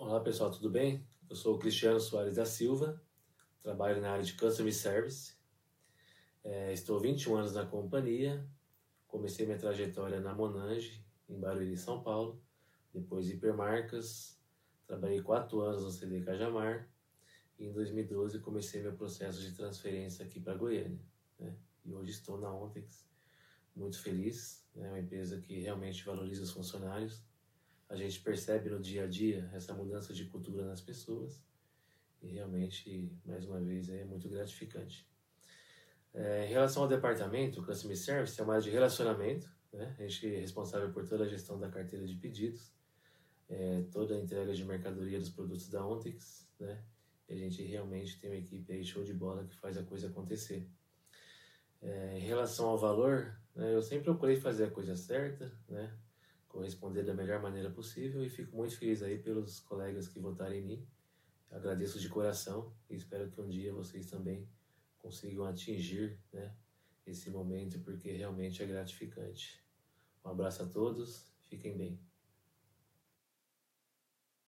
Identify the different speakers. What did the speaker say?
Speaker 1: Olá pessoal, tudo bem? Eu sou o Cristiano Soares da Silva, trabalho na área de Customer Service. É, estou 21 anos na companhia, comecei minha trajetória na Monange, em Barueri, São Paulo, depois Hipermarcas, trabalhei 4 anos no CD Cajamar e em 2012 comecei meu processo de transferência aqui para Goiânia. Né? E hoje estou na Ontex, muito feliz, é né? uma empresa que realmente valoriza os funcionários, a gente percebe no dia a dia essa mudança de cultura nas pessoas e realmente, mais uma vez, é muito gratificante. É, em relação ao departamento, o Customer Service é uma área de relacionamento, né? a gente é responsável por toda a gestão da carteira de pedidos, é, toda a entrega de mercadoria dos produtos da Ontex, né? E a gente realmente tem uma equipe aí show de bola que faz a coisa acontecer. É, em relação ao valor, né, eu sempre procurei fazer a coisa certa, né? Corresponder da melhor maneira possível e fico muito feliz aí pelos colegas que votaram em mim. Agradeço de coração e espero que um dia vocês também consigam atingir né, esse momento porque realmente é gratificante. Um abraço a todos, fiquem bem.